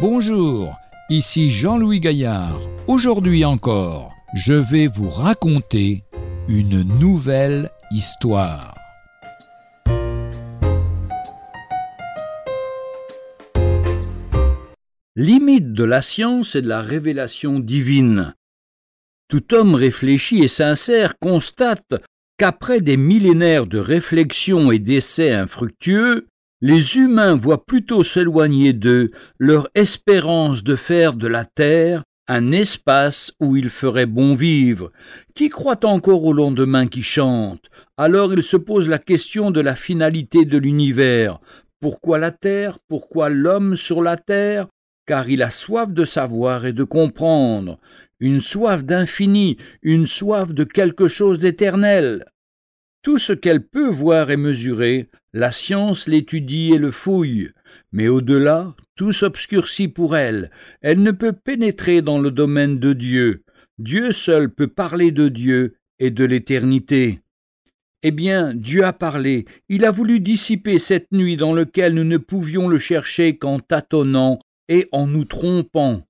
Bonjour, ici Jean-Louis Gaillard. Aujourd'hui encore, je vais vous raconter une nouvelle histoire. Limite de la science et de la révélation divine. Tout homme réfléchi et sincère constate qu'après des millénaires de réflexion et d'essais infructueux, les humains voient plutôt s'éloigner d'eux leur espérance de faire de la terre un espace où il ferait bon vivre. Qui croit encore au lendemain qui chante? Alors il se pose la question de la finalité de l'univers. Pourquoi la terre? Pourquoi l'homme sur la terre? Car il a soif de savoir et de comprendre, une soif d'infini, une soif de quelque chose d'éternel. Tout ce qu'elle peut voir et mesurer, la science l'étudie et le fouille, mais au-delà, tout s'obscurcit pour elle. Elle ne peut pénétrer dans le domaine de Dieu. Dieu seul peut parler de Dieu et de l'éternité. Eh bien, Dieu a parlé, il a voulu dissiper cette nuit dans laquelle nous ne pouvions le chercher qu'en tâtonnant et en nous trompant.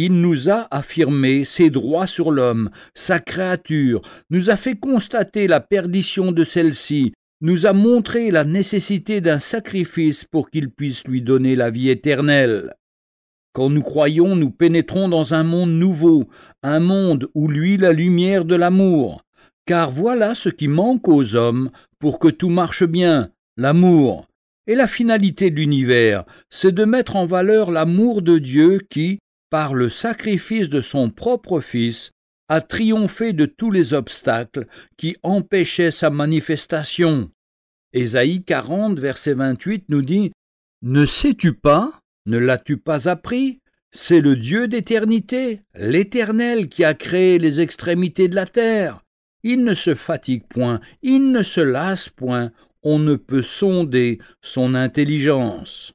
Il nous a affirmé ses droits sur l'homme, sa créature, nous a fait constater la perdition de celle-ci, nous a montré la nécessité d'un sacrifice pour qu'il puisse lui donner la vie éternelle. Quand nous croyons, nous pénétrons dans un monde nouveau, un monde où lui la lumière de l'amour. Car voilà ce qui manque aux hommes pour que tout marche bien, l'amour. Et la finalité de l'univers, c'est de mettre en valeur l'amour de Dieu qui, par le sacrifice de son propre Fils, a triomphé de tous les obstacles qui empêchaient sa manifestation. Ésaïe 40, verset 28 nous dit Ne sais-tu pas Ne l'as-tu pas appris C'est le Dieu d'éternité, l'Éternel qui a créé les extrémités de la terre. Il ne se fatigue point, il ne se lasse point, on ne peut sonder son intelligence.